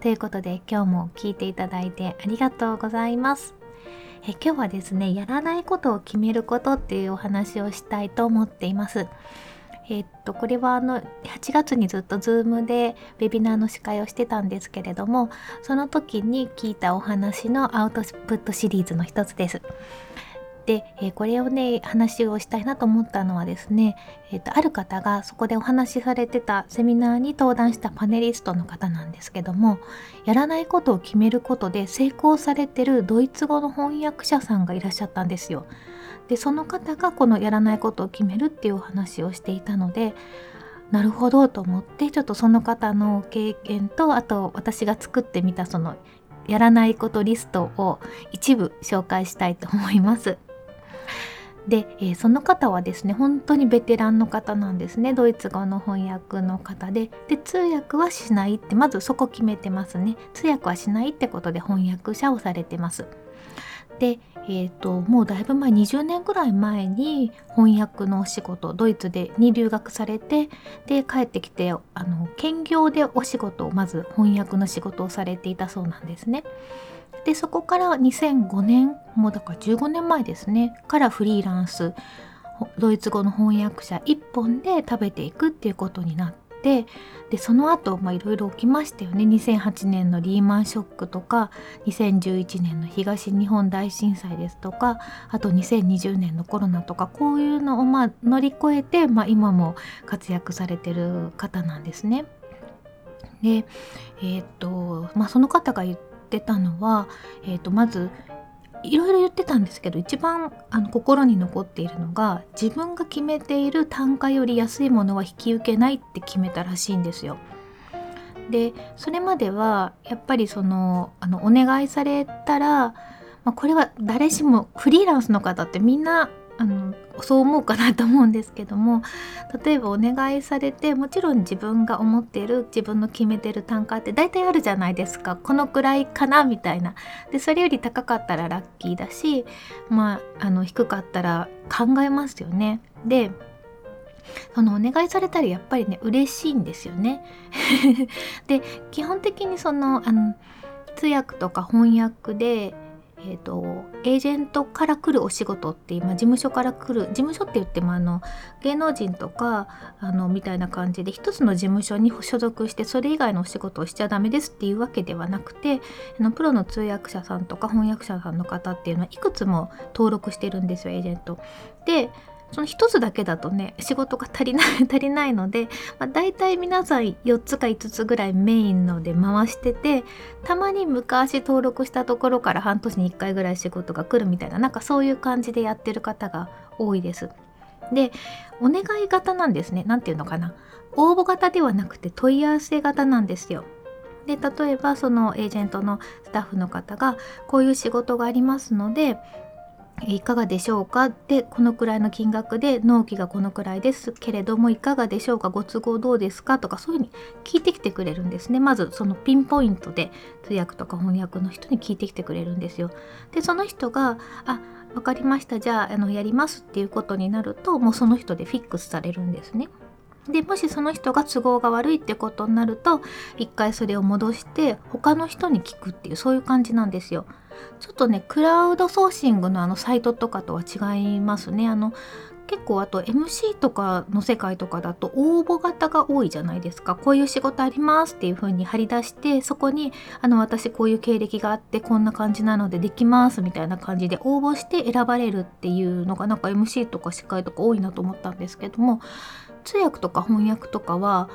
ということで今日も聞いていただいてありがとうございます。え今日はですね、やらないことを決めることっていうお話をしたいと思っています。えっと、これはあの8月にずっと Zoom でウェビナーの司会をしてたんですけれどもその時に聞いたお話のアウトプットシリーズの一つです。で、えー、これをね話をしたいなと思ったのはですね、えーと、ある方がそこでお話しされてたセミナーに登壇したパネリストの方なんですけどもやらないことを決めることで成功されてるドイツ語の翻訳者さんがいらっしゃったんですよ。でその方がこのやらないことを決めるっていうお話をしていたのでなるほどと思ってちょっとその方の経験とあと私が作ってみたそのやらないことリストを一部紹介したいと思います。で、えー、その方はですね本当にベテランの方なんですね。ドイツ語の翻訳の方で。で通訳はしないってまずそこ決めてますね。通訳はしないってことで翻訳者をされてます。で、えーと、もうだいぶ前20年ぐらい前に翻訳のお仕事ドイツでに留学されてで帰ってきてあの兼業でお仕事をまず翻訳の仕事をされていたそうなんですね。でそこから2005年もうだから15年前ですねからフリーランスドイツ語の翻訳者1本で食べていくっていうことになってでその後いろいろ起きましたよね2008年のリーマンショックとか2011年の東日本大震災ですとかあと2020年のコロナとかこういうのをまあ乗り越えて、まあ、今も活躍されてる方なんですね。でえー、っとまあその方が言っってたのは、えー、とまずいろいろ言ってたんですけど一番あの心に残っているのが自分が決めている単価より安いものは引き受けないって決めたらしいんですよ。でそれまではやっぱりそのあのお願いされたら、まあ、これは誰しもフリーランスの方ってみんなあのそう思うかなと思うんですけども例えばお願いされてもちろん自分が思っている自分の決めてる単価って大体あるじゃないですか。このくらいかなみたいな。でそれより高かったらラッキーだしまああの低かったら考えますよね。でそのお願いされたらやっぱりね嬉しいんですよね。で基本的にそのあの通訳とか翻訳でえーと、エージェントから来るお仕事って今事務所から来る事務所って言ってもあの芸能人とかあのみたいな感じで一つの事務所に所属してそれ以外のお仕事をしちゃダメですっていうわけではなくてあのプロの通訳者さんとか翻訳者さんの方っていうのはいくつも登録してるんですよエージェント。でその1つだけだとね仕事が足りない 足りないので、まあ、大体皆さん4つか5つぐらいメインので回しててたまに昔登録したところから半年に1回ぐらい仕事が来るみたいななんかそういう感じでやってる方が多いです。でお願い型なんですね何て言うのかな応募型ではなくて問い合わせ型なんですよ。で例えばそのエージェントのスタッフの方がこういう仕事がありますのでいかがでしょうか？でこのくらいの金額で納期がこのくらいです。けれどもいかがでしょうか？ご都合どうですか？とかそういうふうに聞いてきてくれるんですね。まずそのピンポイントで通訳とか翻訳の人に聞いてきてくれるんですよ。でその人があ分かりました。じゃああのやりますっていうことになるともうその人でフィックスされるんですね。でもしその人が都合が悪いってことになると一回それを戻して他の人に聞くっていうそういう感じなんですよ。ちょっとねクラウドソーシングのあのサイトとかとは違いますね。あの結構あと MC とかの世界とかだと応募型が多いじゃないですかこういう仕事ありますっていう風に貼り出してそこにあの私こういう経歴があってこんな感じなのでできますみたいな感じで応募して選ばれるっていうのがなんか MC とか司会とか多いなと思ったんですけども通訳とか翻訳とかは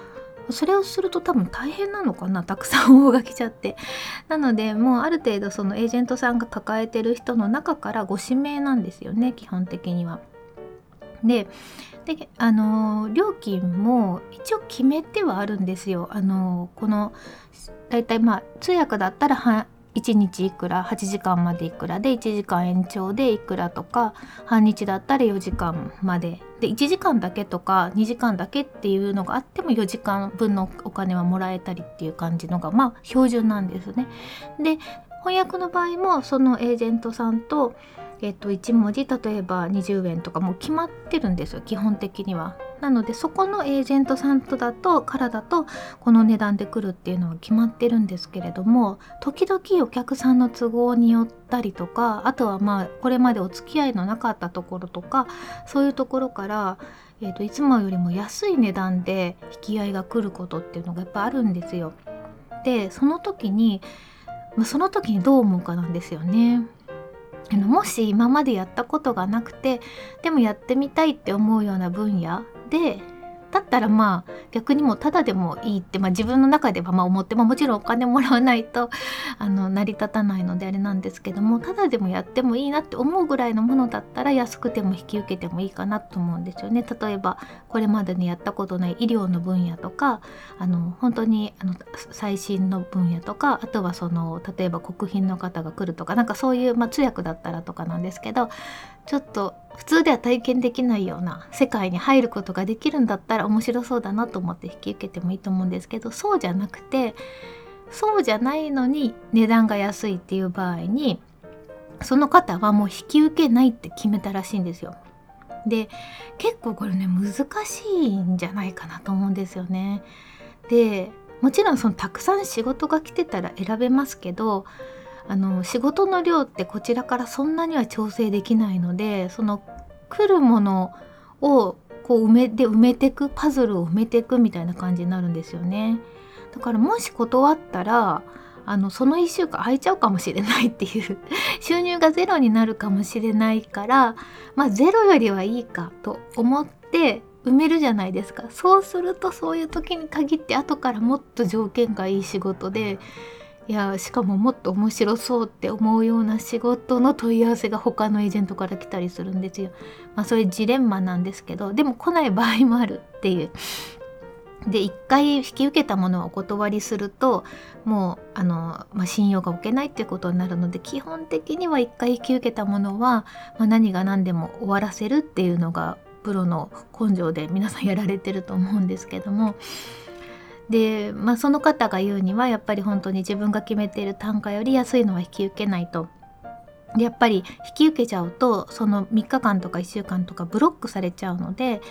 それをすると多分大変なのかなたくさん応募が来ちゃって なのでもうある程度そのエージェントさんが抱えてる人の中からご指名なんですよね基本的には。でであの料金も一応決めてはあるんですよ。あのこの大体まあ通訳だったら1日いくら8時間までいくらで1時間延長でいくらとか半日だったら4時間までで1時間だけとか2時間だけっていうのがあっても4時間分のお金はもらえたりっていう感じのがまあ標準なんですね。で翻訳の場合もそのエージェントさんとえっと、1文字例えば20円とかもう決まってるんですよ基本的には。なのでそこのエージェントさんとだとからだとこの値段で来るっていうのは決まってるんですけれども時々お客さんの都合によったりとかあとはまあこれまでお付き合いのなかったところとかそういうところから、えーと、いつもよりも安い値段で引き合いが来ることっていうのがやっぱあるんですよ。でその時にその時にどう思うかなんですよね。あのもし今までやったことがなくてでもやってみたいって思うような分野でだったらまあ逆にもただでもいいって、まあ、自分の中ではまあ思って、まあ、もちろんお金もらわないとあの成り立たないのであれなんですけどもただでもやってもいいなって思うぐらいのものだったら安くても引き受けてもいいかなと思うんですよね。例えばこれまでにやったことない医療の分野とかあの本当にあの最新の分野とかあとはその例えば国賓の方が来るとかなんかそういう、まあ、通訳だったらとかなんですけどちょっと普通では体験できないような世界に入ることができるんだったら面白そうだなと思って引き受けてもいいと思うんですけどそうじゃなくてそうじゃないのに値段が安いっていう場合にその方はもう引き受けないって決めたらしいんですよ。で結構これね難しいんじゃないかなと思うんですよね。でもちろんそのたくさん仕事が来てたら選べますけどあの仕事の量ってこちらからそんなには調整できないのでその来るものをこう埋めて埋めてくパズルを埋めていくみたいな感じになるんですよね。だからもし断ったらあのその1週間空いちゃうかもしれないっていう収入がゼロになるかもしれないからまあゼロよりはいいかと思って埋めるじゃないですかそうするとそういう時に限って後からもっと条件がいい仕事でいやしかももっと面白そうって思うような仕事の問い合わせが他のエージェントから来たりするんですよ。まあそういうジレンマなんですけどでも来ない場合もあるっていう。で一回引き受けたものをお断りするともうあの、まあ、信用が置けないっていうことになるので基本的には一回引き受けたものは、まあ、何が何でも終わらせるっていうのがプロの根性で皆さんやられてると思うんですけどもで、まあ、その方が言うにはやっぱり本当に自分が決めている単価より安いのは引き受けないと。でやっぱり引き受けちゃうとその3日間とか1週間とかブロックされちゃうので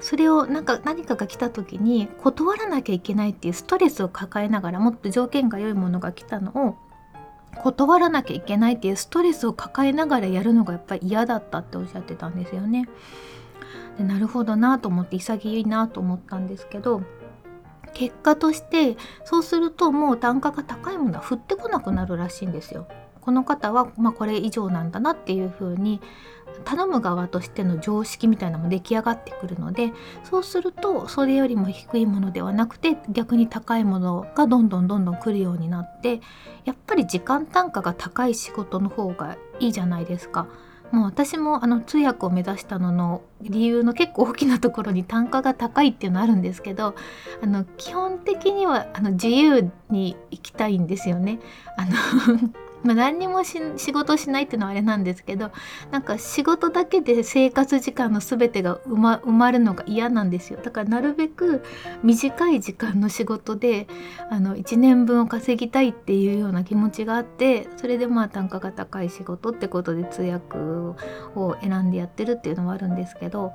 それをなんか何かが来た時に断らなきゃいけないっていうストレスを抱えながらもっと条件が良いものが来たのを断らなきゃいけないっていうストレスを抱えながらやるのがやっぱり嫌だったっておっしゃってたんですよね。でなるほどなと思って潔いなと思ったんですけど結果としてそうするともう単価が高いものは降ってこなくなるらしいんですよ。この方は、まあ、これ以上なんだなっていう風に頼む側としての常識みたいなのも出来上がってくるのでそうするとそれよりも低いものではなくて逆に高いものがどんどんどんどん来るようになってやっぱり時間単価が高い仕事の方がいいじゃないですか。もう私もあの通訳を目指したのの理由の結構大きなところに単価が高いっていうのあるんですけどあの基本的にはあの自由に行きたいんですよね。あのまあ、何にも仕事しないっていうのはあれなんですけどなんか仕事だけで生活時間の全てが埋ま埋まるのが嫌なんですよ。だからなるべく短い時間の仕事であの1年分を稼ぎたいっていうような気持ちがあってそれでまあ単価が高い仕事ってことで通訳を選んでやってるっていうのはあるんですけど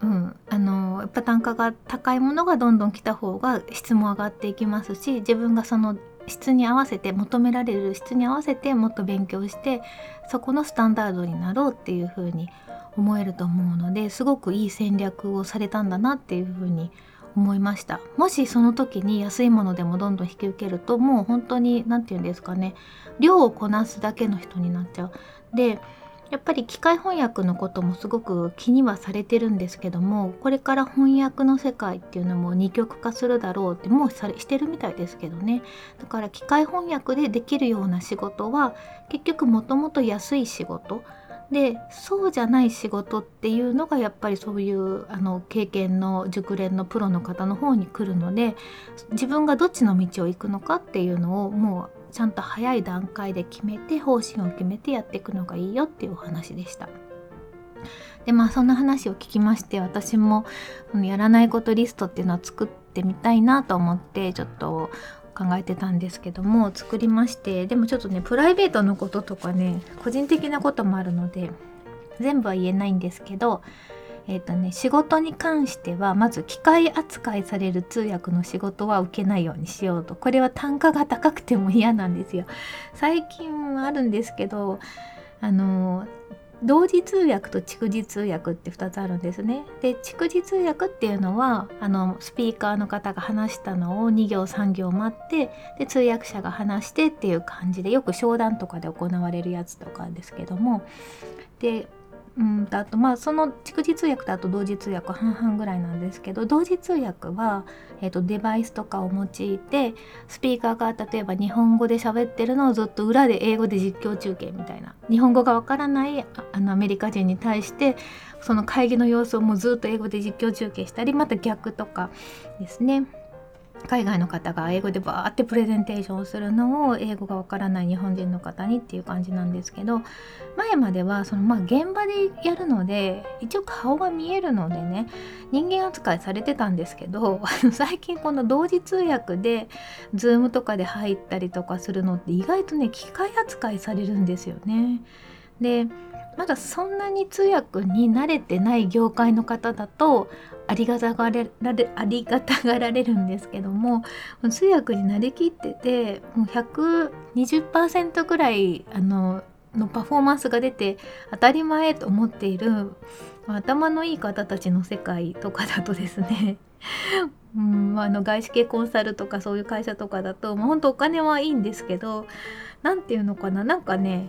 うん、あのやっぱ単価が高いものがどんどん来た方が質も上がっていきますし自分がその質に合わせて求められる質に合わせてもっと勉強してそこのスタンダードになろうっていうふうに思えると思うのですごくいい戦略をされたんだなっていうふうに思いました。もしその時に安いものでもどんどん引き受けるともう本当に何て言うんですかね量をこなすだけの人になっちゃう。でやっぱり機械翻訳のこともすごく気にはされてるんですけどもこれから翻訳の世界っていうのも二極化するだろうってもうされしてるみたいですけどね。だから機械翻訳でできるような仕事は結局もともと安い仕事。でそうじゃない仕事っていうのがやっぱりそういうあの経験の熟練のプロの方の方に来るので自分がどっちの道を行くのかっていうのをもうちゃんと早い段階で決めて方針を決めてやっていくのがいいよっていうお話でした。でまあそんな話を聞きまして私もやらないことリストっていうのは作ってみたいなと思ってちょっと考えてたんですけども作りましてでもちょっとねプライベートのこととかね個人的なこともあるので全部は言えないんですけどえーとね、仕事に関してはまず機械扱いされる通訳の仕事は受けないようにしようと。これは単価が高くても嫌なんですよ。最近はあるんですけどあの同時通訳と蓄字通訳って2つあるんですね。で蓄字通訳っていうのはあのスピーカーの方が話したのを2行3行待ってで通訳者が話してっていう感じでよく商談とかで行われるやつとかですけども。でうんあとまあその蓄字通訳とあと同時通訳半々ぐらいなんですけど同時通訳は、えーと、デバイスとかを用いてスピーカーが例えば日本語で喋ってるのをずっと裏で英語で実況中継みたいな。日本語がわからないあのアメリカ人に対してその会議の様子をもうずっと英語で実況中継したりまた逆とかですね海外の方が英語でバーってプレゼンテーションをするのを英語がわからない日本人の方にっていう感じなんですけど前まではそのまあ現場でやるので一応顔が見えるのでね人間扱いされてたんですけど 最近この同時通訳で Zoom とかで入ったりとかするのって意外とね機械扱いされるんですよね。でまだそんなに通訳に慣れてない業界の方だとありがたがれられありがたがられるんですけども通訳になりきっててもう120%ぐらいあののパフォーマンスが出て当たり前と思っている頭のいい方たちの世界とかだとですね うん、あの外資系コンサルとかそういう会社とかだと、まあ、本当お金はいいんですけど何て言うのかななんかね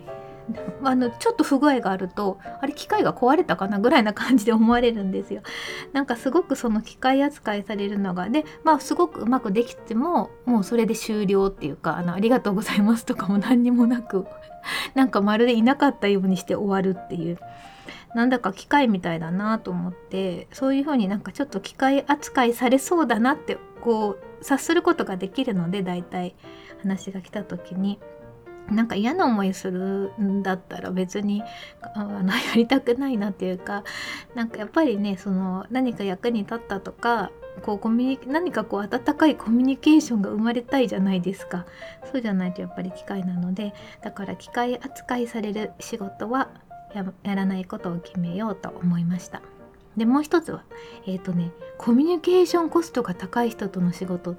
あのちょっと不具合があるとあれ機械が壊れたかなぐらいな感じで思われるんですよ。なんかすごくその機械扱いされるのがでまあすごくうまくできてももうそれで終了っていうかあのありがとうございますとかも何にもなく なんかまるでいなかったようにして終わるっていう。なんだか機械みたいだなと思ってそういう風になんかちょっと機械扱いされそうだなってこう察することができるので大体話が来た時になんか嫌な思いするんだったら別にあの やりたくないなっていうかなんかやっぱりねその何か役に立ったとかこうコミュニ何かこう温かいコミュニケーションが生まれたいじゃないですか。そうじゃないとやっぱり機械なのでだから機械扱いされる仕事はやらないことを決めようと思いました。でもう一つはえっ、ー、とねコミュニケーションコストが高い人との仕事。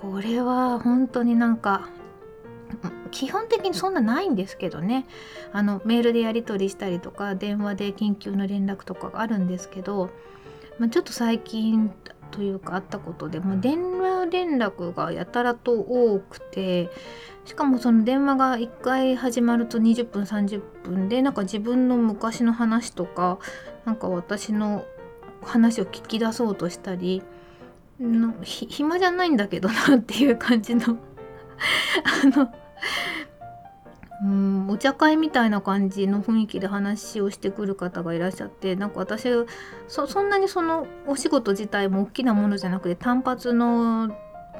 これは本当になんか基本的にそんなないんですけどね。あのメールでやり取りしたりとか電話で緊急の連絡とかがあるんですけど、まあ、ちょっと最近というかあったことでも電話連絡がやたらと多くてしかもその電話が1回始まると20分30分でなんか自分の昔の話とかなんか私の話を聞き出そうとしたり暇じゃないんだけどなっていう感じのあのうんお茶会みたいな感じの雰囲気で話をしてくる方がいらっしゃってなんか私そそんなにそのお仕事自体も大きなものじゃなくて単発の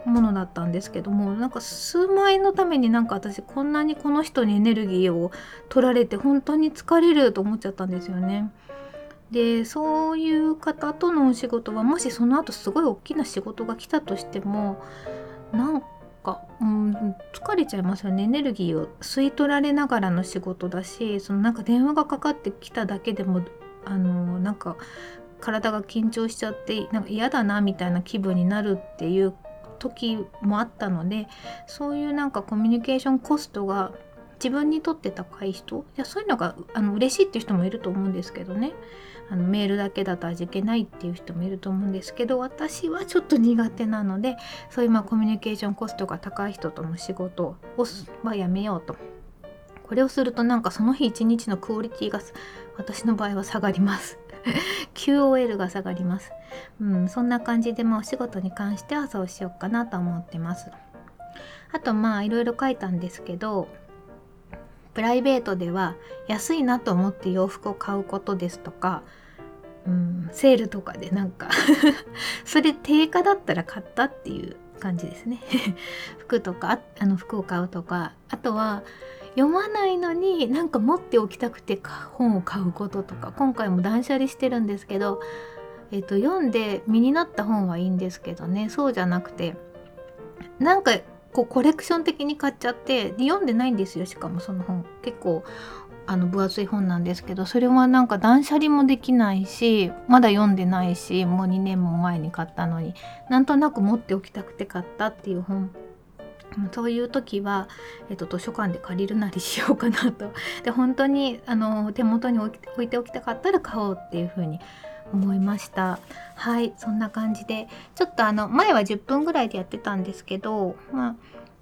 ものだったんですけどもなんか数万円のためになんか私こんなにこの人にエネルギーを取られて本当に疲れると思っちゃったんですよね。でそういう方とのお仕事はもしその後すごい大きな仕事が来たとしてもなんか、うん、疲れちゃいますよね。エネルギーを吸い取られながらの仕事だしそのなんか電話がかかってきただけでもあのなんか体が緊張しちゃってなんか嫌だなみたいな気分になるっていう時もあったのでそういうなんかコミュニケーションコストが自分にとって高い人いやそういうのがあの嬉しいっていう人もいると思うんですけどね。あのメールだけだと味気ないっていう人もいると思うんですけど私はちょっと苦手なのでそういうまあコミュニケーションコストが高い人との仕事をはやめようと。これをするとなんかその日一日のクオリティが私の場合は下がります。QOL が下がります、うん、そんな感じでまあお仕事に関してはそうしようかなと思ってます。あとまあいろいろ書いたんですけどプライベートでは安いなと思って洋服を買うことですとか、うん、セールとかでなんか それ定価だったら買ったっていう感じですね。服とかあの服を買うとかあとは読まないのになんか持っておきたくて本を買うこととか今回も断捨離してるんですけど、えーと、読んで身になった本はいいんですけどね。そうじゃなくてなんかこうコレクション的に買っちゃってで読んでないんですよしかもその本。結構あの分厚い本なんですけどそれはなんか断捨離もできないしまだ読んでないしもう2年も前に買ったのになんとなく持っておきたくて買ったっていう本。そういう時は、えっと、図書館で借りるなりしようかなと。で本当にあの手元に置いておきたかったら買おうっていうふうに思いましたはいそんな感じでちょっとあの前は10分ぐらいでやってたんですけどまあ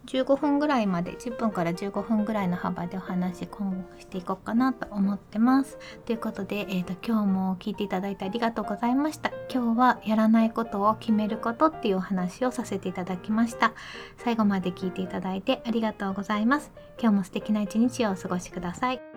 15分ぐらいまで10分から15分ぐらいの幅でお話今後していこうかなと思ってます。ということで、えーと、今日も聞いていただいてありがとうございました。今日はやらないことを決めることっていうお話をさせていただきました。最後まで聞いていただいてありがとうございます。今日も素敵な一日をお過ごしください。